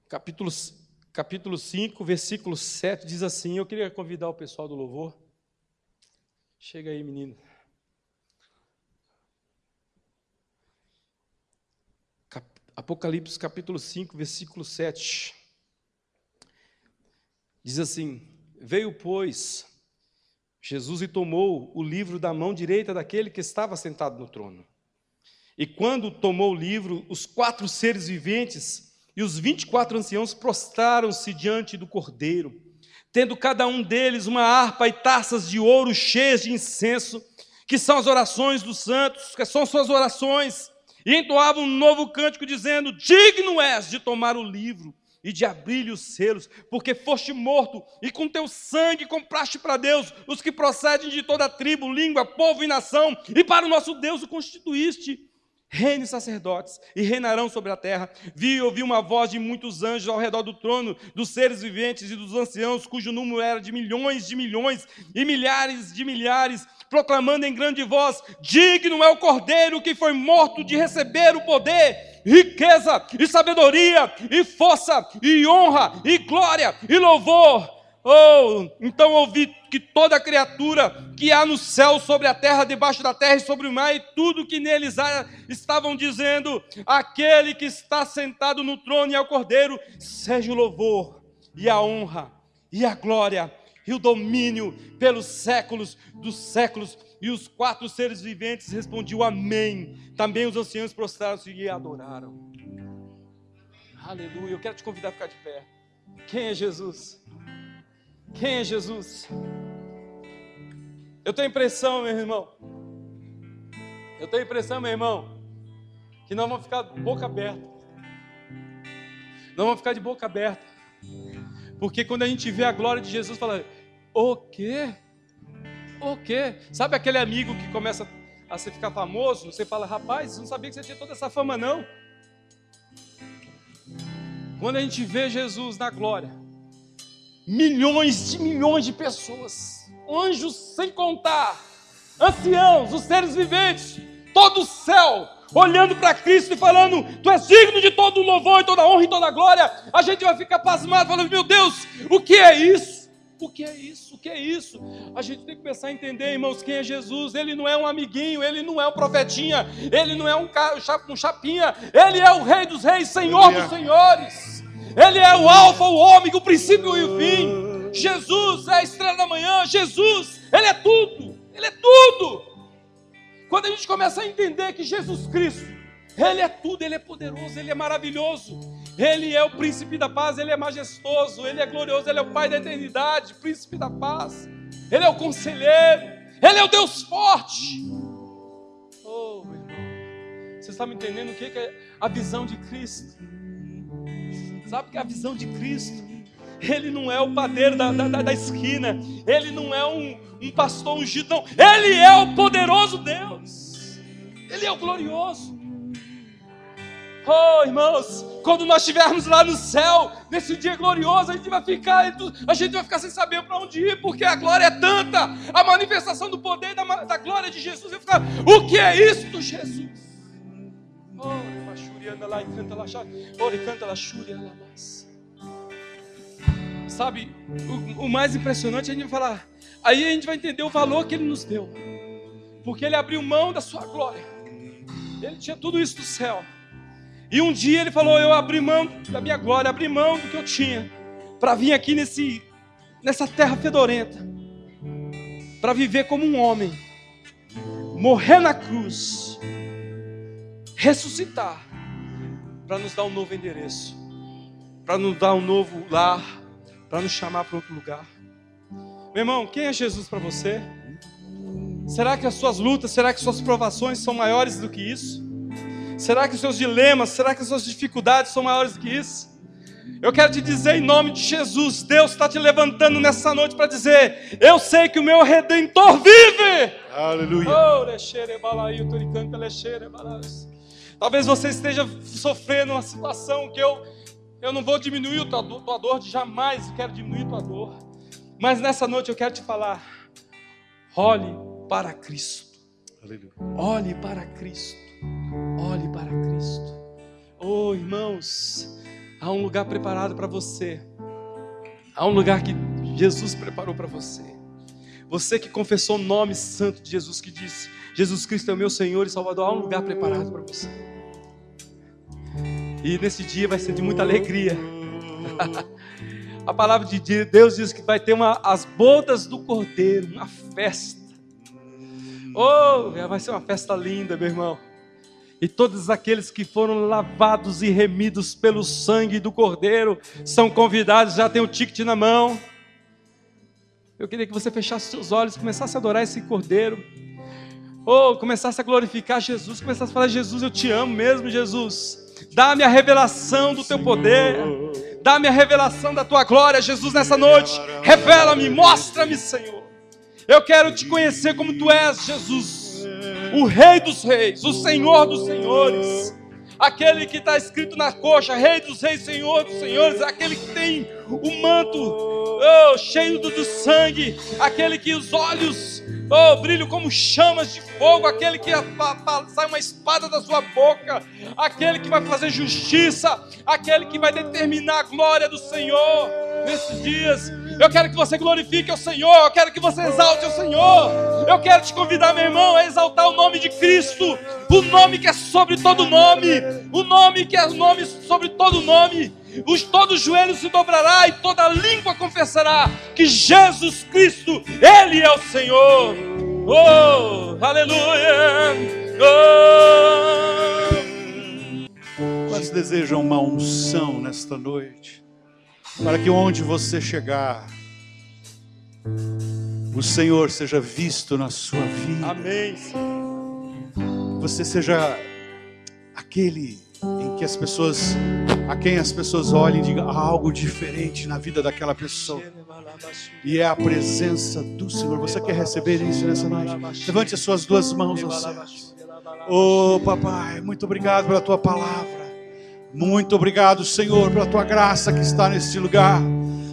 Capítulo, capítulo 5, versículo 7 diz assim: Eu queria convidar o pessoal do louvor. Chega aí, menino. Apocalipse capítulo 5, versículo 7. Diz assim: Veio, pois, Jesus e tomou o livro da mão direita daquele que estava sentado no trono. E quando tomou o livro, os quatro seres viventes e os vinte e quatro anciãos prostraram-se diante do cordeiro, tendo cada um deles uma harpa e taças de ouro cheias de incenso, que são as orações dos santos, que são suas orações e entoava um novo cântico, dizendo: Digno és de tomar o livro e de abrir-lhe os selos, porque foste morto e com teu sangue compraste para Deus os que procedem de toda tribo, língua, povo e nação, e para o nosso Deus o constituíste reine sacerdotes e reinarão sobre a terra. Vi e ouvi uma voz de muitos anjos ao redor do trono, dos seres viventes e dos anciãos, cujo número era de milhões de milhões e milhares de milhares, proclamando em grande voz: Digno é o cordeiro que foi morto de receber o poder, riqueza e sabedoria e força e honra e glória e louvor Oh, então ouvi que toda criatura que há no céu, sobre a terra, debaixo da terra e sobre o mar, e tudo que neles há, estavam dizendo: aquele que está sentado no trono e ao cordeiro, seja o louvor e a honra e a glória e o domínio pelos séculos dos séculos. E os quatro seres viventes respondiam amém. Também os anciãos prostraram-se e adoraram. Aleluia. Eu quero te convidar a ficar de pé. Quem é Jesus? Quem é Jesus? Eu tenho impressão, meu irmão. Eu tenho impressão, meu irmão, que nós vamos ficar boca aberta. Nós vamos ficar de boca aberta. Porque quando a gente vê a glória de Jesus, fala: O quê? O quê? Sabe aquele amigo que começa a se ficar famoso? Você fala: Rapaz, não sabia que você tinha toda essa fama, não. Quando a gente vê Jesus na glória, milhões de milhões de pessoas, anjos sem contar, anciãos, os seres viventes, todo o céu, olhando para Cristo e falando: Tu és digno de todo o louvor e toda a honra e toda a glória. A gente vai ficar pasmado, falando: Meu Deus, o que é isso? O que é isso? O que é isso? A gente tem que começar a entender, irmãos, quem é Jesus. Ele não é um amiguinho, ele não é um profetinha, ele não é um, um chapinha, ele é o Rei dos Reis, Senhor dos Senhores. Ele é o Alfa, o Ômega, o princípio e o fim. Jesus é a estrela da manhã. Jesus, Ele é tudo. Ele é tudo. Quando a gente começa a entender que Jesus Cristo, Ele é tudo, Ele é poderoso, Ele é maravilhoso. Ele é o príncipe da paz, Ele é majestoso, Ele é glorioso, Ele é o Pai da eternidade, príncipe da paz. Ele é o conselheiro, Ele é o Deus forte. Oh, meu irmão, você está me entendendo o que é a visão de Cristo? Sabe que a visão de Cristo, ele não é o padeiro da, da, da esquina, ele não é um, um pastor ungido, não, ele é o poderoso Deus, ele é o glorioso. Oh, irmãos, quando nós estivermos lá no céu, nesse dia glorioso, a gente vai ficar, a gente vai ficar sem saber para onde ir, porque a glória é tanta, a manifestação do poder da, da glória de Jesus. Vai ficar, o que é isto, Jesus? Oh, lá e canta lá, ora e canta lá, Sabe, o, o mais impressionante é a gente falar, aí a gente vai entender o valor que ele nos deu, porque ele abriu mão da sua glória, ele tinha tudo isso do céu, e um dia ele falou: Eu abri mão da minha glória, abri mão do que eu tinha, para vir aqui nesse, nessa terra fedorenta, para viver como um homem, morrer na cruz, ressuscitar para nos dar um novo endereço, para nos dar um novo lar, para nos chamar para outro lugar. Meu irmão, quem é Jesus para você? Será que as suas lutas, será que suas provações são maiores do que isso? Será que os seus dilemas, será que as suas dificuldades são maiores do que isso? Eu quero te dizer em nome de Jesus, Deus está te levantando nessa noite para dizer: Eu sei que o meu redentor vive. Aleluia. Oh, Talvez você esteja sofrendo uma situação que eu, eu não vou diminuir a tua, tua dor, jamais quero diminuir a tua dor. Mas nessa noite eu quero te falar: olhe para Cristo. Aleluia. Olhe para Cristo. Olhe para Cristo. Oh, irmãos, há um lugar preparado para você. Há um lugar que Jesus preparou para você. Você que confessou o nome santo de Jesus, que disse: Jesus Cristo é o meu Senhor e Salvador. Há um lugar preparado para você. E nesse dia vai ser de muita alegria. A palavra de Deus diz que vai ter uma, as bodas do cordeiro, uma festa. Oh, vai ser uma festa linda, meu irmão. E todos aqueles que foram lavados e remidos pelo sangue do cordeiro são convidados, já tem o ticket na mão. Eu queria que você fechasse seus olhos, começasse a adorar esse cordeiro. Ou começasse a glorificar Jesus, começasse a falar: Jesus, eu te amo mesmo, Jesus. Dá-me a revelação do teu poder. Dá-me a revelação da tua glória, Jesus, nessa noite. Revela-me, mostra-me, Senhor. Eu quero te conhecer como tu és, Jesus. o Rei dos Reis, o Senhor dos Senhores, aquele que está escrito na coxa, Rei dos Reis, Senhor dos Senhores, aquele que tem o manto oh, cheio do, sangue, aquele que os olhos oh, brilham como chamas de fogo, aquele que sai uma espada da sua boca, aquele que vai fazer justiça, aquele que vai determinar a glória do Senhor nesses dias. Eu quero que você glorifique o Senhor, eu quero que você exalte o Senhor. Eu quero te convidar, meu irmão, a exaltar o nome de Cristo, o nome que é sobre todo nome, o nome que é nome sobre todo nome. Os todos os joelhos se dobrará e toda língua confessará que Jesus Cristo, ele é o Senhor. Oh, aleluia. Oh. Quantos desejam uma unção nesta noite? para que onde você chegar, o Senhor seja visto na sua vida. Amém. Você seja aquele em que as pessoas, a quem as pessoas olhem e digam algo diferente na vida daquela pessoa. E é a presença do Senhor. Você quer receber isso nessa noite? Levante as suas duas mãos aos céus. Oh, papai, muito obrigado pela tua palavra. Muito obrigado, Senhor, pela tua graça que está nesse lugar,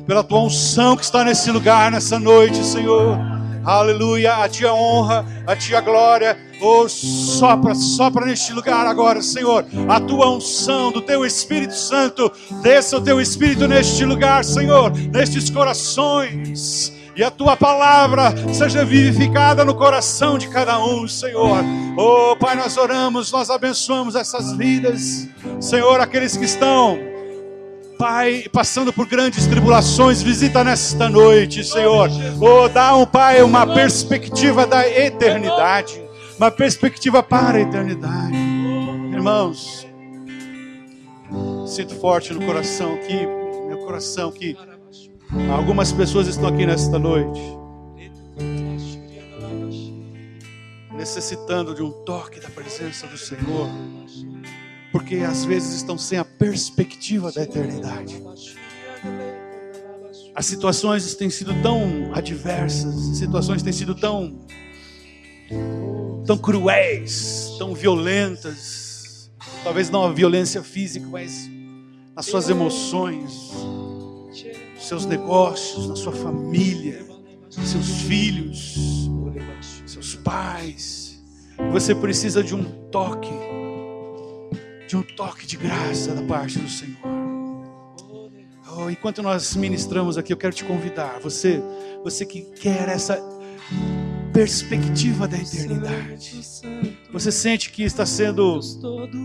pela tua unção que está nesse lugar nessa noite, Senhor. Aleluia, a ti honra, a ti glória. Oh, sopra, sopra neste lugar agora, Senhor. A tua unção do teu Espírito Santo, desça o teu Espírito neste lugar, Senhor, nestes corações e a tua palavra seja vivificada no coração de cada um, Senhor. Oh, Pai, nós oramos, nós abençoamos essas vidas, Senhor, aqueles que estão Pai, passando por grandes tribulações, visita nesta noite, Senhor. Oh, dá um Pai uma perspectiva da eternidade, uma perspectiva para a eternidade. Irmãos, sinto forte no coração aqui, meu coração que Algumas pessoas estão aqui nesta noite necessitando de um toque da presença do Senhor, porque às vezes estão sem a perspectiva da eternidade. As situações têm sido tão adversas, as situações têm sido tão tão cruéis, tão violentas. Talvez não a violência física, mas nas suas emoções, seus negócios, na sua família, seus filhos, seus pais. Você precisa de um toque, de um toque de graça da parte do Senhor. Oh, enquanto nós ministramos aqui, eu quero te convidar, você, você que quer essa perspectiva da eternidade. Você sente que está sendo,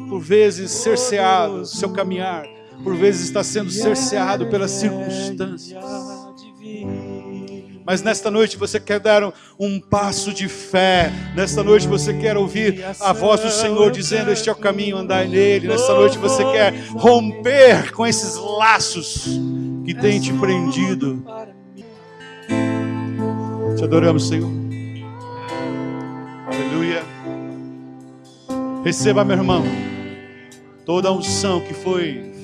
por vezes, cerceado seu caminhar por vezes está sendo cerceado pelas circunstâncias. Mas nesta noite você quer dar um passo de fé. Nesta noite você quer ouvir a voz do Senhor dizendo: Este é o caminho, andai nele. Nesta noite você quer romper com esses laços que têm te prendido. Te adoramos, Senhor. Aleluia. Receba, meu irmão, toda a unção que foi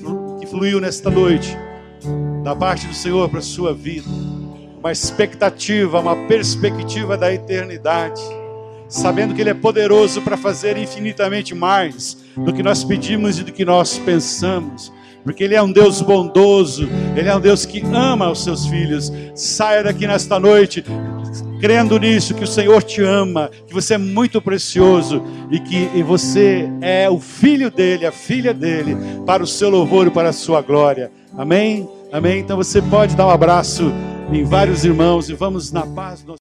fluiu nesta noite, da parte do Senhor para sua vida, uma expectativa, uma perspectiva da eternidade, sabendo que Ele é poderoso para fazer infinitamente mais do que nós pedimos e do que nós pensamos porque Ele é um Deus bondoso, Ele é um Deus que ama os seus filhos. Saia daqui nesta noite crendo nisso, que o Senhor te ama, que você é muito precioso e que você é o filho dele, a filha dele, para o seu louvor e para a sua glória. Amém? Amém? Então você pode dar um abraço em vários irmãos e vamos na paz.